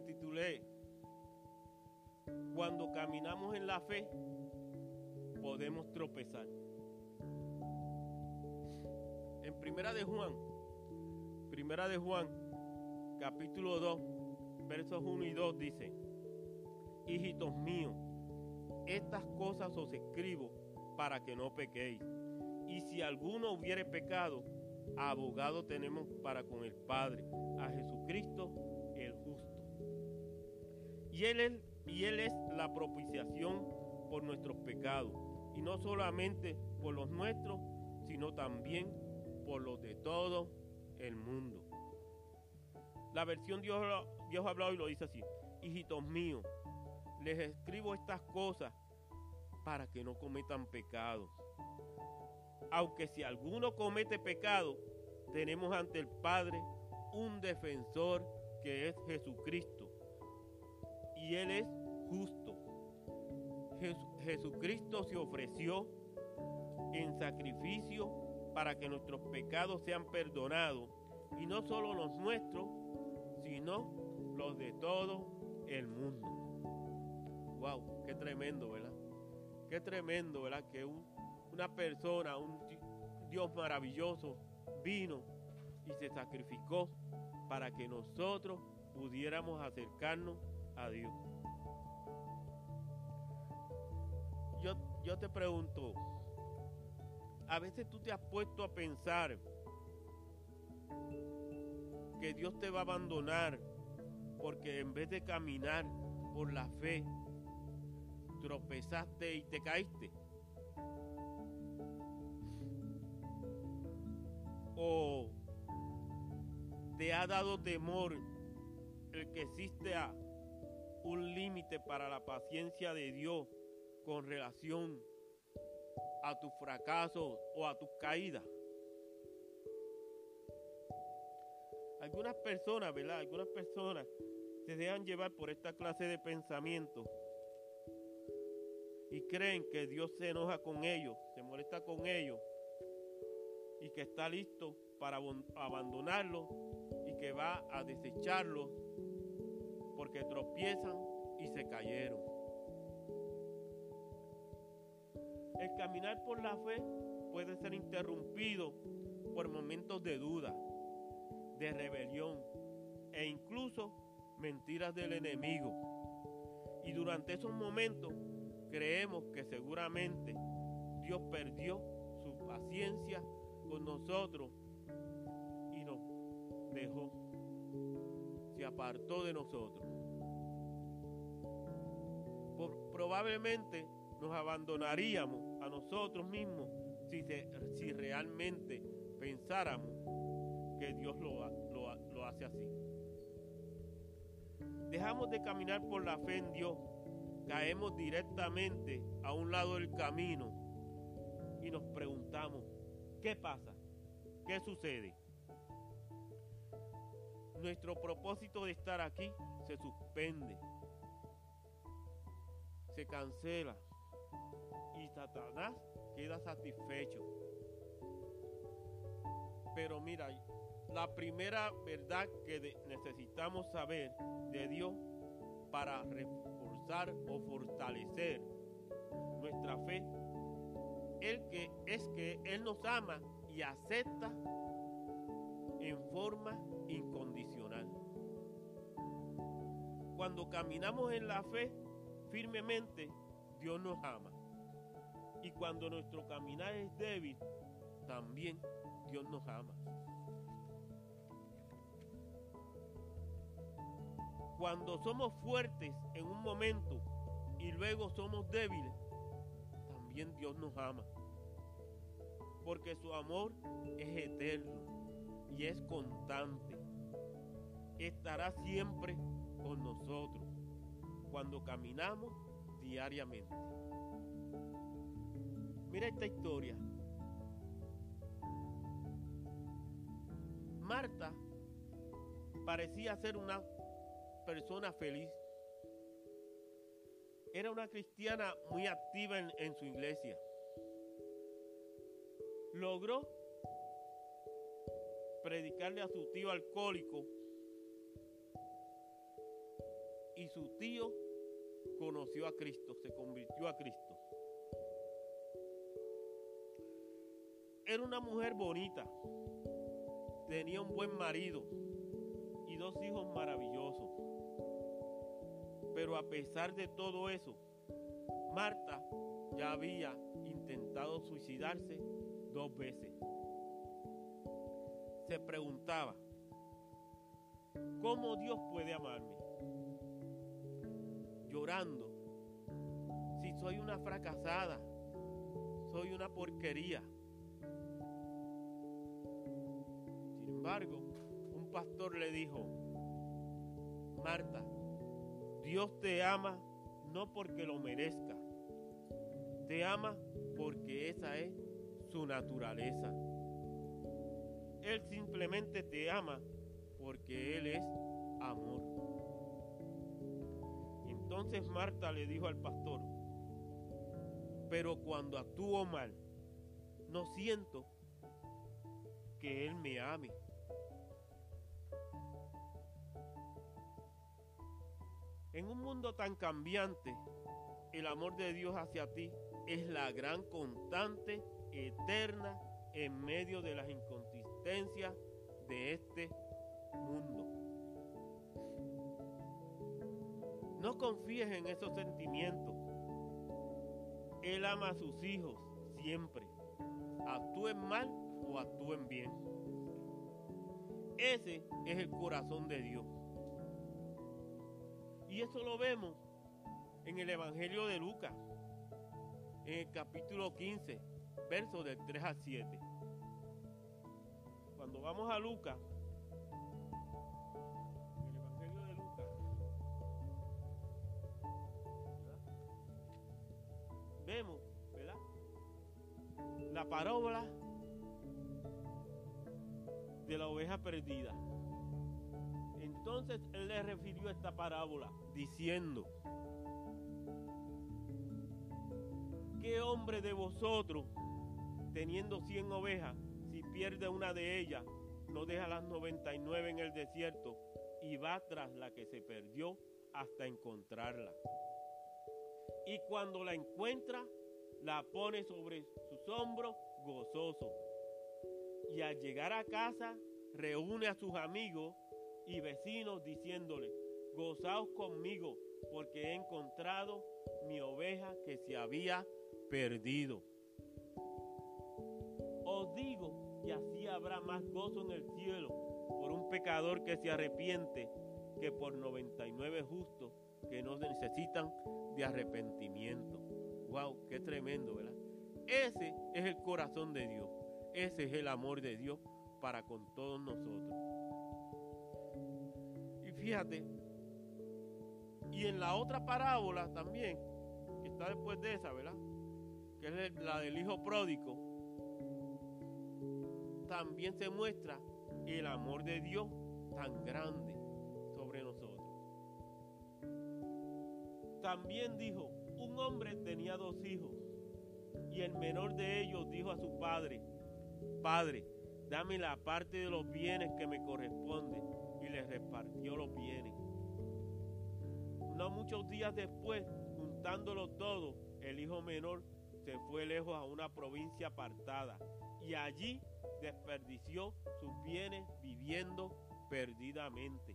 titulé, cuando caminamos en la fe, podemos tropezar. En Primera de Juan, Primera de Juan, capítulo 2, versos 1 y 2 dice, hijitos míos, estas cosas os escribo para que no pequéis. Y si alguno hubiere pecado, abogado tenemos para con el Padre, a Jesucristo. Y él es, y él es la propiciación por nuestros pecados, y no solamente por los nuestros, sino también por los de todo el mundo. La versión Dios, Dios ha hablado y lo dice así, hijitos míos, les escribo estas cosas para que no cometan pecados. Aunque si alguno comete pecado, tenemos ante el Padre un defensor que es Jesucristo. Él es justo. Jesucristo se ofreció en sacrificio para que nuestros pecados sean perdonados. Y no solo los nuestros, sino los de todo el mundo. Wow, qué tremendo, ¿verdad? Qué tremendo, ¿verdad? Que una persona, un Dios maravilloso, vino y se sacrificó para que nosotros pudiéramos acercarnos a Dios. Yo, yo te pregunto, a veces tú te has puesto a pensar que Dios te va a abandonar porque en vez de caminar por la fe, tropezaste y te caíste. O te ha dado temor el que existe un límite para la paciencia de Dios con relación a tus fracasos o a tus caídas. Algunas personas, ¿verdad? Algunas personas se dejan llevar por esta clase de pensamiento y creen que Dios se enoja con ellos, se molesta con ellos y que está listo para abandonarlos y que va a desecharlos porque tropiezan y se cayeron. El caminar por la fe puede ser interrumpido por momentos de duda, de rebelión e incluso mentiras del enemigo. Y durante esos momentos creemos que seguramente Dios perdió su paciencia con nosotros y nos dejó, se apartó de nosotros. Probablemente nos abandonaríamos a nosotros mismos si, realmente pensáramos que Dios lo hace así. Dejamos de caminar por la fe en Dios caemos directamente a un lado del camino y nos preguntamos, ¿qué pasa? ¿Qué sucede? Nuestro propósito de estar aquí se suspende, se cancela y Satanás queda satisfecho. Pero mira, la primera verdad que necesitamos saber de Dios para o fortalecer nuestra fe, el que es que Él nos ama y acepta en forma incondicional. Cuando caminamos en la fe firmemente, Dios nos ama. Y cuando nuestro caminar es débil, también Dios nos ama. Cuando somos fuertes en un momento y luego somos débiles, también Dios nos ama. Porque su amor es eterno y es constante. Estará siempre con nosotros cuando caminamos diariamente. Mira esta historia. Marta parecía ser una persona feliz. Era una cristiana muy activa en, su iglesia. Logró predicarle a su tío alcohólico y su tío conoció a Cristo, se convirtió a Cristo. Era una mujer bonita, tenía un buen marido y dos hijos maravillosos. Pero a pesar de todo eso, Marta ya había intentado suicidarse dos veces. Se preguntaba, ¿cómo Dios puede amarme? Llorando, si soy una fracasada, soy una porquería. Sin embargo, un pastor le dijo, Marta, Dios te ama no porque lo merezca, te ama porque esa es su naturaleza. Él simplemente te ama porque Él es amor. Entonces Marta le dijo al pastor, pero cuando actúo mal, no siento que Él me ame. En un mundo tan cambiante, el amor de Dios hacia ti es la gran constante eterna en medio de las inconsistencias de este mundo. No confíes en esos sentimientos. Él ama a sus hijos siempre, actúen mal o actúen bien. Ese es el corazón de Dios. Y eso lo vemos en el Evangelio de Lucas, en el capítulo 15, versos del 3 al 7. Cuando vamos a Lucas, vemos, ¿verdad? La parábola de la oveja perdida. Entonces él le refirió esta parábola diciendo, ¿qué hombre de vosotros, teniendo cien ovejas, si pierde una de ellas, no deja las 99 en el desierto y va tras la que se perdió hasta encontrarla? Y cuando la encuentra, la pone sobre sus hombros gozoso. Y al llegar a casa, reúne a sus amigos y vecinos diciéndole, gozaos conmigo porque he encontrado mi oveja que se había perdido. Os digo que así habrá más gozo en el cielo por un pecador que se arrepiente que por 99 justos que no necesitan de arrepentimiento. Wow, qué tremendo, ¿verdad? Ese es el corazón de Dios. Ese es el amor de Dios para con todos nosotros. Y fíjate, y en la otra parábola también, que está después de esa, ¿verdad? Que es la del hijo pródigo, también se muestra el amor de Dios tan grande También dijo, un hombre tenía dos hijos y el menor de ellos dijo a su padre, Padre, dame la parte de los bienes que me corresponde y le repartió los bienes. No muchos días después, juntándolo todo, el hijo menor se fue lejos a una provincia apartada y allí desperdició sus bienes viviendo perdidamente.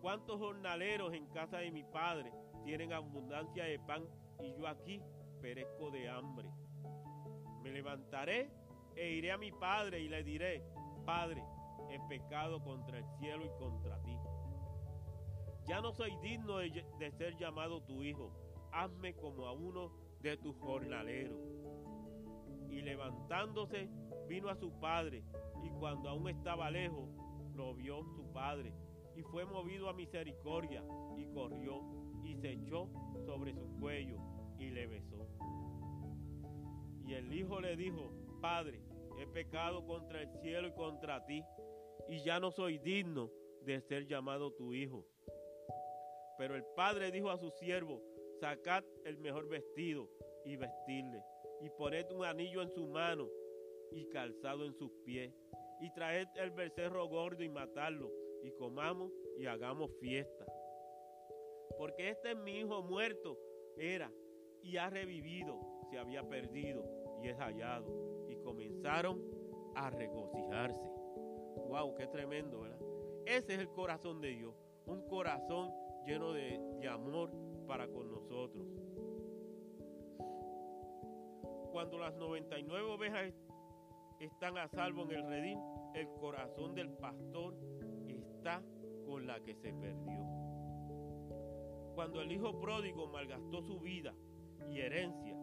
¿cuántos jornaleros en casa de mi padre tienen abundancia de pan y yo aquí perezco de hambre? Me levantaré e iré a mi padre y le diré, Padre, he pecado contra el cielo y contra ti. Ya no soy digno de, ser llamado tu hijo. Hazme como a uno de tus jornaleros. Y levantándose, vino a su padre, y cuando aún estaba lejos, lo vio su padre, y fue movido a misericordia, y corrió, y se echó sobre su cuello, y le besó. Y el hijo le dijo, Padre, he pecado contra el cielo y contra ti, y ya no soy digno de ser llamado tu hijo. Pero el padre dijo a su siervo, sacad el mejor vestido y vestirle, y poned un anillo en su mano y calzado en sus pies, y traed el becerro gordo y matadlo, y comamos y hagamos fiesta. Porque este es mi hijo muerto, era, y ha revivido, se había perdido y es hallado. Y comenzaron a regocijarse. ¡Wow! ¡Qué tremendo, ¿verdad? Ese es el corazón de Dios, un corazón lleno de, de amor para con nosotros. Cuando las 99 ovejas están a salvo en el redín, el corazón del pastor con la que se perdió. Cuando el hijo pródigo malgastó su vida y herencia,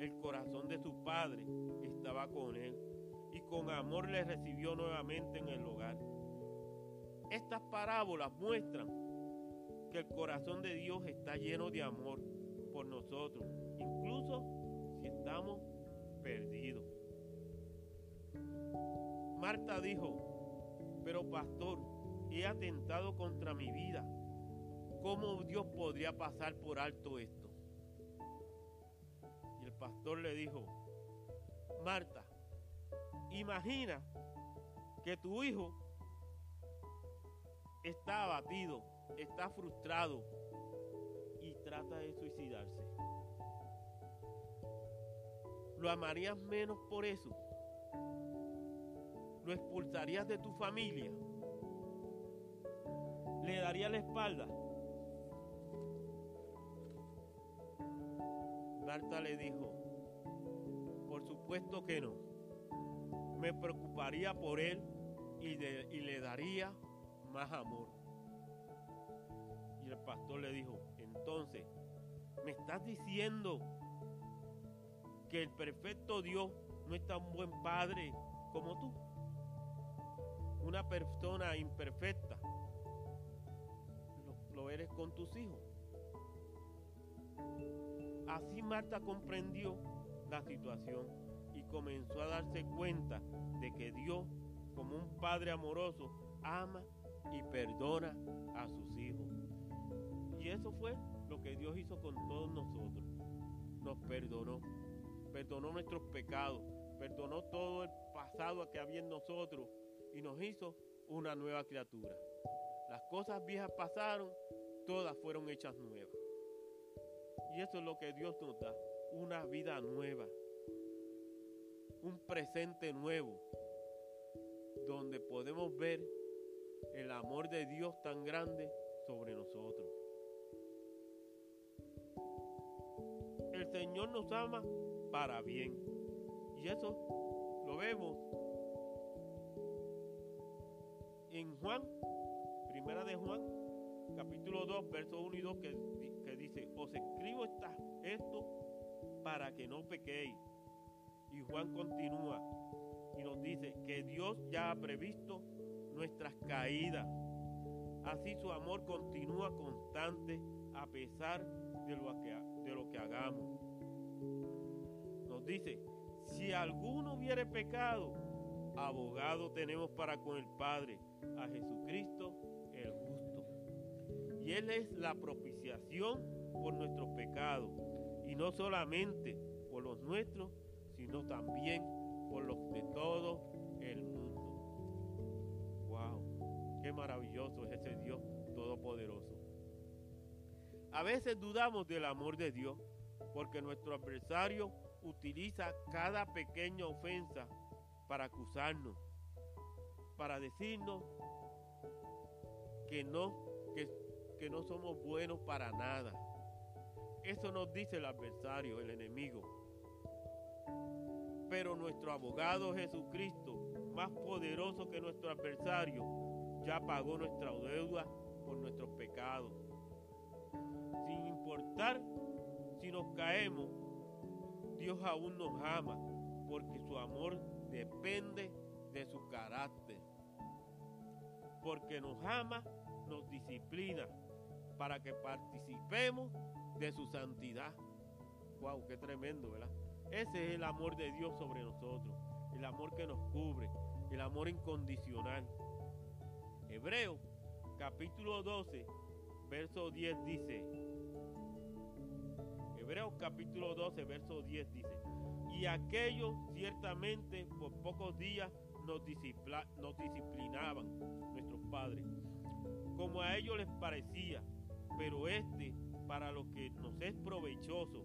el corazón de su padre estaba con él y con amor le recibió nuevamente en el hogar. Estas parábolas muestran que el corazón de Dios está lleno de amor por nosotros, incluso si estamos perdidos. Marta dijo, pero pastor, he atentado contra mi vida. ¿Cómo Dios podría pasar por alto esto? Y el pastor le dijo, Marta, imagina que tu hijo está abatido, está frustrado y trata de suicidarse. ¿Lo amarías menos por eso? ¿Lo expulsarías de tu familia? ¿Le daría la espalda? Marta le dijo, por supuesto que no. Me preocuparía por él y, y le daría más amor. Y el pastor le dijo, entonces, ¿me estás diciendo que el perfecto Dios no es tan buen padre como tú? Una persona imperfecta. Eres con tus hijos. Así Marta comprendió la situación y comenzó a darse cuenta de que Dios, como un padre amoroso, ama y perdona a sus hijos. Y eso fue lo que Dios hizo con todos nosotros. Nos perdonó, perdonó nuestros pecados, perdonó todo el pasado que había en nosotros y nos hizo una nueva criatura. Las cosas viejas pasaron, todas fueron hechas nuevas. Y eso es lo que Dios nos da, una vida nueva, un presente nuevo, donde podemos ver el amor de Dios tan grande sobre nosotros. El Señor nos ama para bien. Y eso lo vemos en Juan, primera de Juan, capítulo 2, verso 1 y 2, que, que dice, os escribo esto para que no pequéis. Y Juan continúa y nos dice que Dios ya ha previsto nuestras caídas. Así su amor continúa constante a pesar de lo que, de lo que hagamos. Nos dice, si alguno hubiere pecado, abogado tenemos para con el Padre, a Jesucristo. Él es la propiciación por nuestros pecados, y no solamente por los nuestros, sino también por los de todo el mundo. ¡Wow! ¡Qué maravilloso es ese Dios todopoderoso! A veces dudamos del amor de Dios porque nuestro adversario utiliza cada pequeña ofensa para acusarnos, para decirnos que no, que, que no somos buenos para nada. Eso nos dice el adversario, el enemigo. Pero nuestro abogado Jesucristo, más poderoso que nuestro adversario, ya pagó nuestra deuda por nuestros pecados. Sin importar si nos caemos, Dios aún nos ama, porque su amor depende de su carácter. Porque nos ama, nos disciplina, para que participemos de su santidad. Wow, qué tremendo, ¿verdad? Ese es el amor de Dios sobre nosotros, el amor que nos cubre, el amor incondicional. Hebreo capítulo 12, verso 10 dice, Hebreos capítulo 12, verso 10 dice, y aquellos ciertamente por pocos días nos, disciplinaban padres, como a ellos les parecía, pero este para lo que nos es provechoso,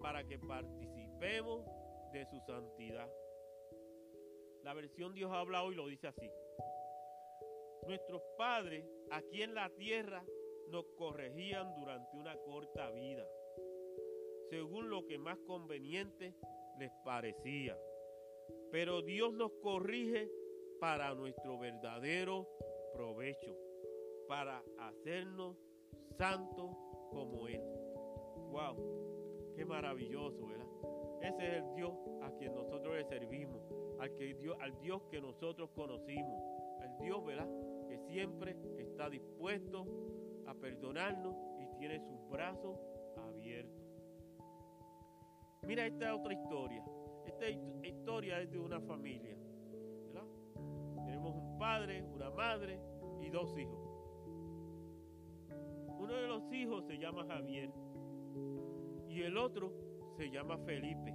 para que participemos de su santidad. La versión Dios habla hoy lo dice así. Nuestros padres aquí en la tierra nos corregían durante una corta vida, según lo que más conveniente les parecía. Pero Dios nos corrige para nuestro verdadero provecho, para hacernos santos como Él. ¡Wow! ¡Qué maravilloso, ¿verdad? Ese es el Dios a quien nosotros le servimos, al, que Dios, al Dios que nosotros conocimos, al Dios, ¿verdad? Que siempre está dispuesto a perdonarnos y tiene sus brazos abiertos. Mira esta otra historia. Esta historia es de una familia. Padre, una madre y dos hijos. Uno de los hijos se llama Javier y el otro se llama Felipe.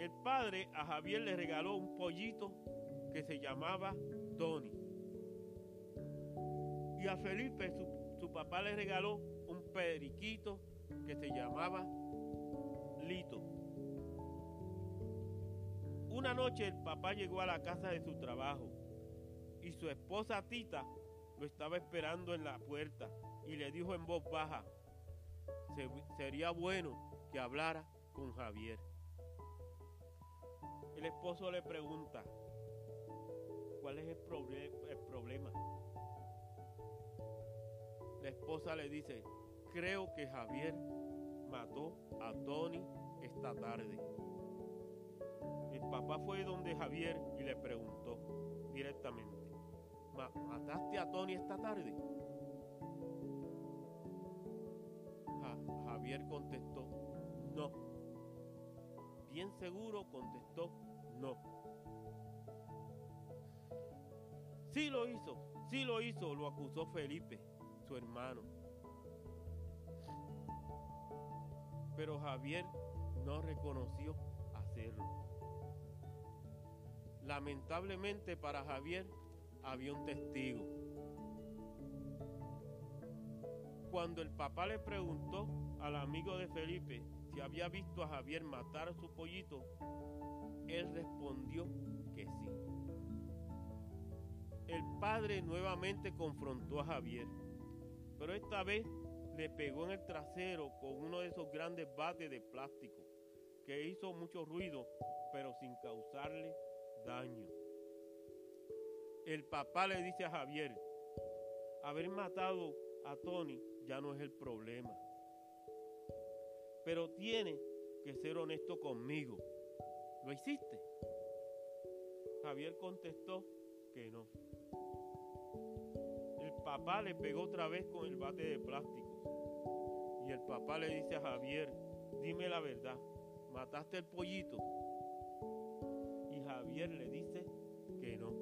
El padre a Javier le regaló un pollito que se llamaba Tony. Y a Felipe su, su papá le regaló un periquito que se llamaba Lito. Una noche el papá llegó a la casa de su trabajo y su esposa Tita lo estaba esperando en la puerta y le dijo en voz baja, sería bueno que hablara con Javier. El esposo le pregunta, ¿cuál es el, el problema? La esposa le dice, creo que Javier mató a Tony esta tarde. El papá fue donde Javier y le preguntó directamente, ¿mataste a Tony esta tarde? Javier contestó, no. Bien seguro contestó, no. Sí lo hizo, sí lo hizo, lo acusó Felipe, su hermano. Pero Javier no reconoció Lamentablemente para Javier había un testigo. Cuando el papá le preguntó al amigo de Felipe si había visto a Javier matar a su pollito, él respondió que sí. El padre nuevamente confrontó a Javier, pero esta vez le pegó en el trasero con uno de esos grandes bates de plástico que hizo mucho ruido, pero sin causarle daño. El papá le dice a Javier, haber matado a Tony ya no es el problema. Pero tiene que ser honesto conmigo. ¿Lo hiciste? Javier contestó que no. El papá le pegó otra vez con el bate de plástico. Y el papá le dice a Javier, dime la verdad, ¿mataste el pollito? Javier le dice que no.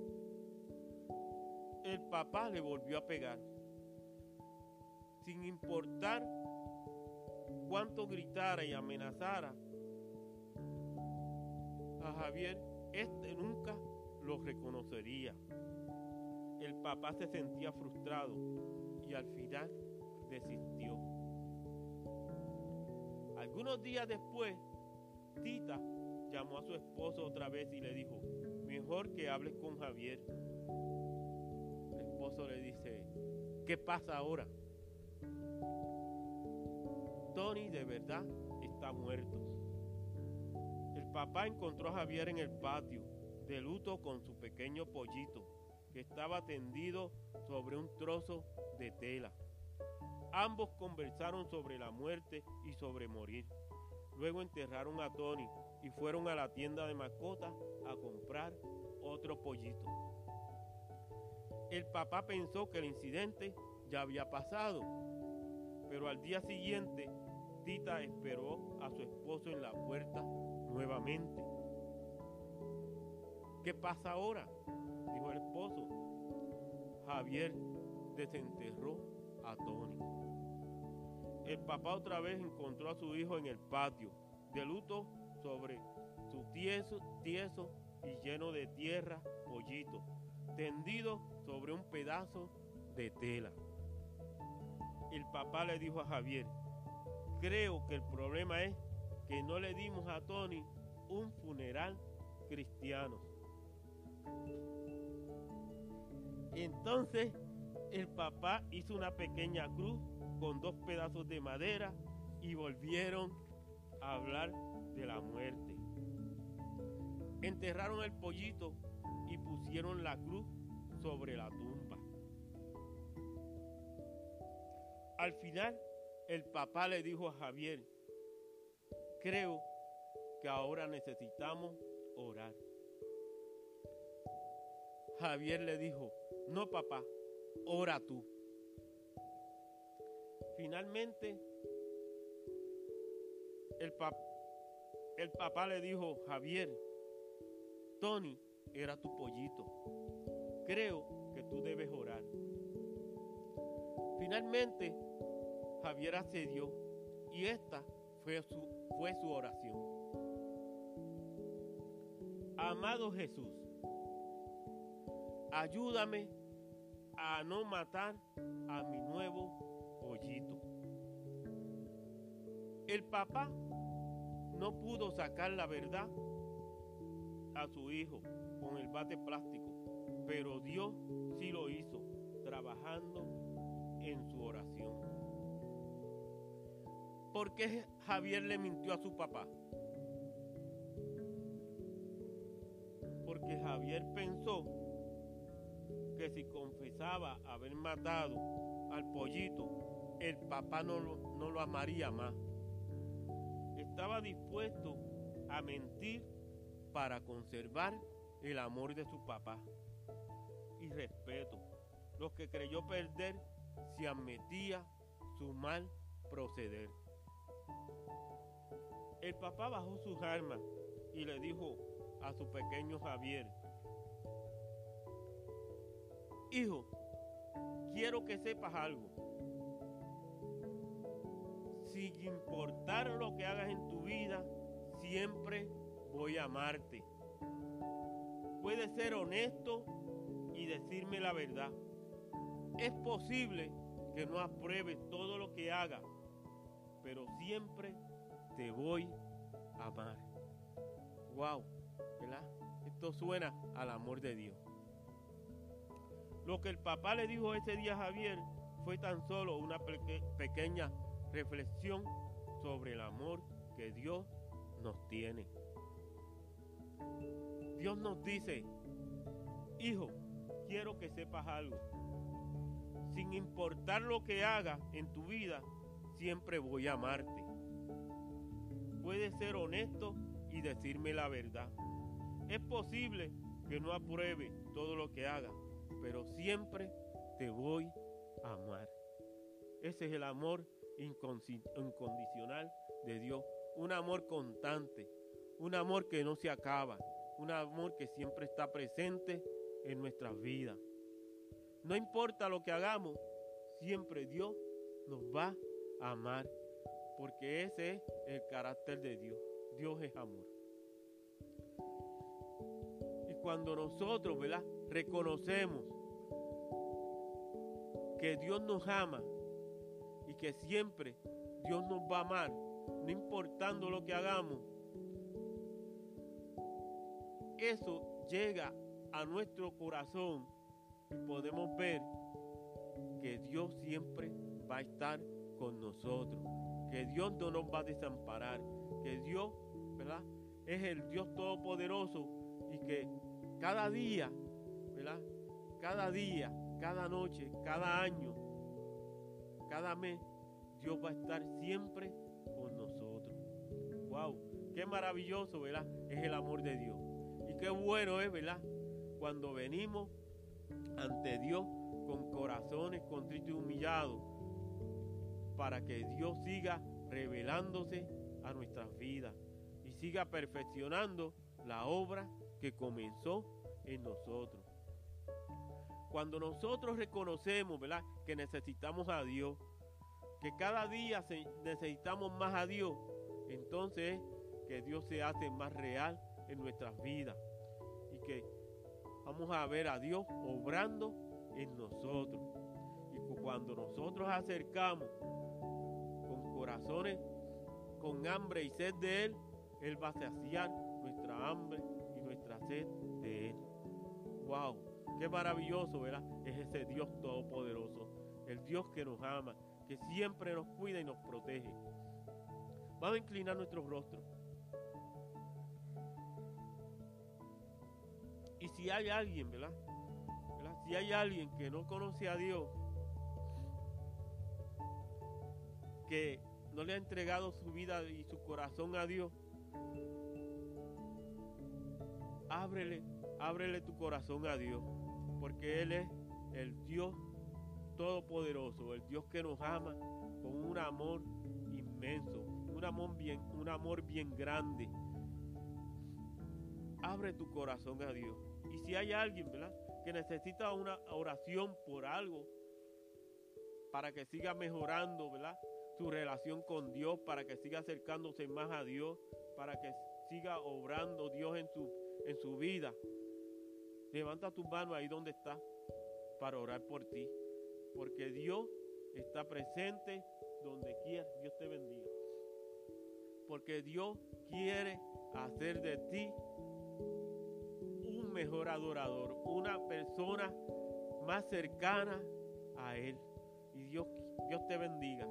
El papá le volvió a pegar. Sin importar cuánto gritara y amenazara a Javier, este nunca lo reconocería. El papá se sentía frustrado y al final desistió. Algunos días después, Tita llamó a su esposo otra vez y le dijo, mejor que hables con Javier. El esposo le dice, ¿qué pasa ahora? Tony de verdad está muerto. papá encontró a Javier en el patio, de luto con su pequeño pollito, que estaba tendido sobre un trozo de tela. Ambos conversaron sobre la muerte y sobre morir. Luego enterraron a Tony y fueron a la tienda de mascotas a comprar otro pollito. El papá pensó que el incidente ya había pasado, pero al día siguiente Tita esperó a su esposo en la puerta nuevamente. ¿Qué pasa ahora? dijo el esposo. Javier desenterró a Tony. El papá otra vez encontró a su hijo en el patio, de luto sobre su tieso, tieso y lleno de tierra pollito, tendido sobre un pedazo de tela. El papá le dijo a Javier, creo que el problema es que no le dimos a Tony un funeral cristiano. Entonces el papá hizo una pequeña cruz con dos pedazos de madera y volvieron a hablar de la muerte. Enterraron el pollito y pusieron la cruz sobre la tumba. Al final, el papá le dijo a Javier, creo que ahora necesitamos orar. Javier le dijo, no papá, ora tú. Finalmente, el, el papá le dijo, Javier, Tony era tu pollito. Creo que tú debes orar. Finalmente, Javier accedió y esta fue su, fue su oración. Amado Jesús, ayúdame a no matar a mi nuevo el papá no pudo sacar la verdad a su hijo con el bate plástico, pero Dios sí lo hizo, trabajando en su oración. ¿Por qué Javier le mintió a su papá? Porque Javier pensó que si confesaba haber matado al pollito, el papá no lo, no lo amaría más. Estaba dispuesto a mentir para conservar el amor de su papá y respeto. Los que creyó perder se admitía su mal proceder. El papá bajó sus armas y le dijo a su pequeño Javier, Hijo, quiero que sepas algo sin importar lo que hagas en tu vida, siempre voy a amarte. Puedes ser honesto y decirme la verdad. Es posible que no apruebes todo lo que haga, pero siempre te voy a amar. Wow, ¿verdad? Esto suena al amor de Dios. Lo que el papá le dijo ese día a Javier fue tan solo una pequeña reflexión sobre el amor que Dios nos tiene. Dios nos dice, hijo, quiero que sepas algo. Sin importar lo que hagas en tu vida, siempre voy a amarte. Puedes ser honesto y decirme la verdad. Es posible que no apruebe todo lo que haga, pero siempre te voy a amar. Ese es el amor incondicional de Dios, un amor constante, un amor que no se acaba, un amor que siempre está presente en nuestras vidas. No importa lo que hagamos, siempre Dios nos va a amar, porque ese es el carácter de Dios. Dios es amor. Y cuando nosotros, ¿verdad? Reconocemos que Dios nos ama, que siempre Dios nos va a amar, no importando lo que hagamos. Eso llega a nuestro corazón y podemos ver que Dios siempre va a estar con nosotros, que Dios no nos va a desamparar, que Dios, ¿verdad? es el Dios Todopoderoso y que cada día, ¿verdad? Cada día, cada noche, cada año, cada mes, Dios va a estar siempre con nosotros. ¡Wow! Qué maravilloso, ¿verdad? Es el amor de Dios. Y qué bueno es, ¿verdad? Cuando venimos ante Dios con corazones contritos y humillados para que Dios siga revelándose a nuestras vidas y siga perfeccionando la obra que comenzó en nosotros. Cuando nosotros reconocemos, ¿verdad?, que necesitamos a Dios, que cada día necesitamos más a Dios, entonces que Dios se hace más real en nuestras vidas y que vamos a ver a Dios obrando en nosotros. Y cuando nosotros acercamos con corazones con hambre y sed de Él, Él va a saciar nuestra hambre y nuestra sed de Él. ¡Wow! Qué maravilloso, ¿verdad? Es ese Dios todopoderoso. El Dios que nos ama, que siempre nos cuida y nos protege. Vamos a inclinar nuestros rostros. Y si hay alguien, ¿verdad? Si hay alguien que no conoce a Dios, que no le ha entregado su vida y su corazón a Dios, ábrele, ábrele tu corazón a Dios, porque Él es el Dios todopoderoso, el Dios que nos ama con un amor inmenso, un amor bien, un amor bien grande. Abre tu corazón a Dios. Y si hay alguien, ¿verdad? Que necesita una oración por algo para que siga mejorando, ¿verdad? Su relación con Dios, para que siga acercándose más a Dios, para que siga obrando Dios en su, en su vida. Levanta tu mano ahí donde está para orar por ti. Porque Dios está presente donde quiera. Dios te bendiga. Porque Dios quiere hacer de ti un mejor adorador, una persona más cercana a Él. Y Dios, Dios te bendiga.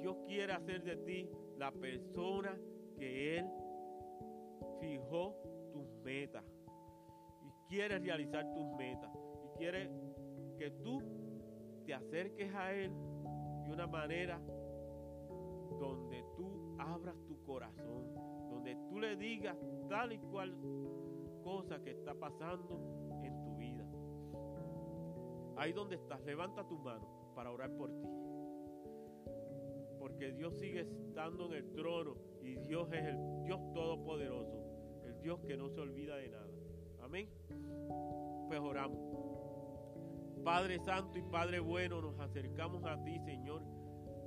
Dios quiere hacer de ti la persona que Él fijó tus metas. Quiere realizar tus metas. Y quiere que tú te acerques a Él de una manera donde tú abras tu corazón, donde tú le digas tal y cual cosa que está pasando en tu vida. Ahí donde estás, levanta tu mano para orar por ti. Porque Dios sigue estando en el trono y Dios es el Dios todopoderoso, el Dios que no se olvida de nada. Amén. Pues. Padre Santo y Padre bueno, nos acercamos a ti, Señor.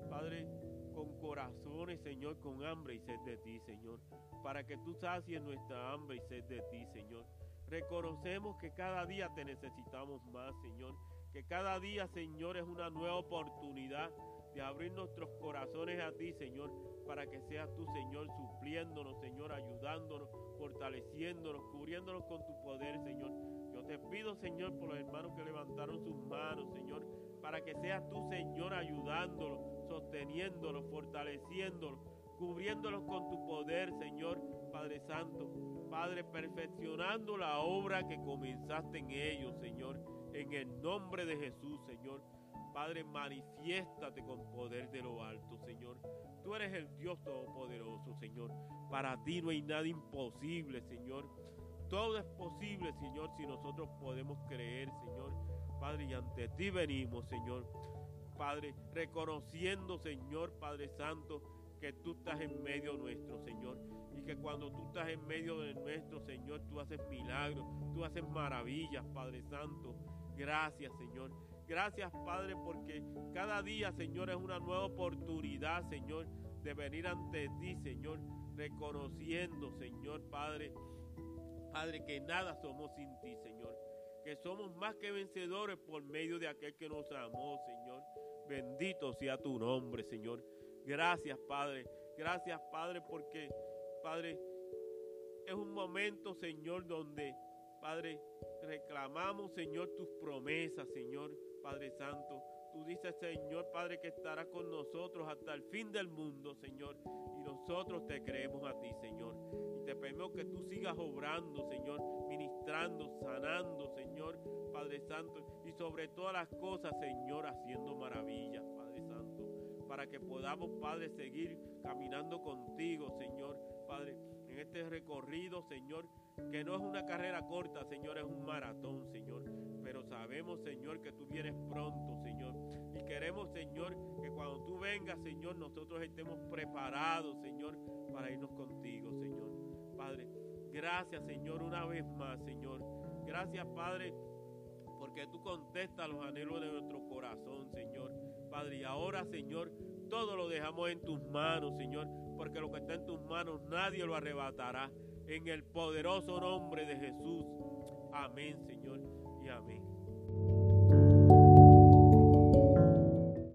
Padre, con corazones, Señor, con hambre y sed de ti, Señor. Para que tú sacies nuestra hambre y sed de ti, Señor. Reconocemos que cada día te necesitamos más, Señor. Que cada día, Señor, es una nueva oportunidad de abrir nuestros corazones a ti, Señor, para que seas tú, Señor, supliéndonos, Señor, ayudándonos, fortaleciéndonos, cubriéndonos con tu poder, Señor te pido, Señor, por los hermanos que levantaron sus manos, Señor, para que seas tú, Señor, ayudándolos, sosteniéndolos, fortaleciéndolos, cubriéndolos con tu poder, Señor, Padre Santo. Padre, perfeccionando la obra que comenzaste en ellos, Señor, en el nombre de Jesús, Señor. Padre, manifiéstate con poder de lo alto, Señor. Tú eres el Dios Todopoderoso, Señor. Para ti no hay nada imposible, Señor. Todo es posible, Señor, si nosotros podemos creer, Señor. Padre, y ante ti venimos, Señor. Padre, reconociendo, Señor, Padre Santo, que tú estás en medio nuestro, Señor. Y que cuando tú estás en medio de nuestro, Señor, tú haces milagros, tú haces maravillas, Padre Santo. Gracias, Señor. Gracias, Padre, porque cada día, Señor, es una nueva oportunidad, Señor, de venir ante ti, Señor, reconociendo, Señor, Padre, Padre, que nada somos sin ti, Señor. Que somos más que vencedores por medio de aquel que nos amó, Señor. Bendito sea tu nombre, Señor. Gracias, Padre. Gracias, Padre, porque, Padre, es un momento, Señor, donde, Padre, reclamamos, Señor, tus promesas, Señor, Padre Santo. Tú dices, Señor, Padre, que estará con nosotros hasta el fin del mundo, Señor. Y nosotros te creemos a ti, Señor te pedimos que tú sigas obrando, Señor, ministrando, sanando, Señor, Padre Santo, y sobre todas las cosas, Señor, haciendo maravillas, Padre Santo, para que podamos, Padre, seguir caminando contigo, Señor, Padre, en este recorrido, Señor, que no es una carrera corta, Señor, es un maratón, Señor. Pero sabemos, Señor, que tú vienes pronto, Señor. Y queremos, Señor, que cuando tú vengas, Señor, nosotros estemos preparados, Señor, para irnos contigo, Señor. Padre, gracias, Señor, una vez más, Señor. Gracias, Padre, porque tú contestas los anhelos de nuestro corazón, Señor. Padre, y ahora, Señor, todo lo dejamos en tus manos, Señor, porque lo que está en tus manos nadie lo arrebatará. En el poderoso nombre de Jesús. Amén, Señor.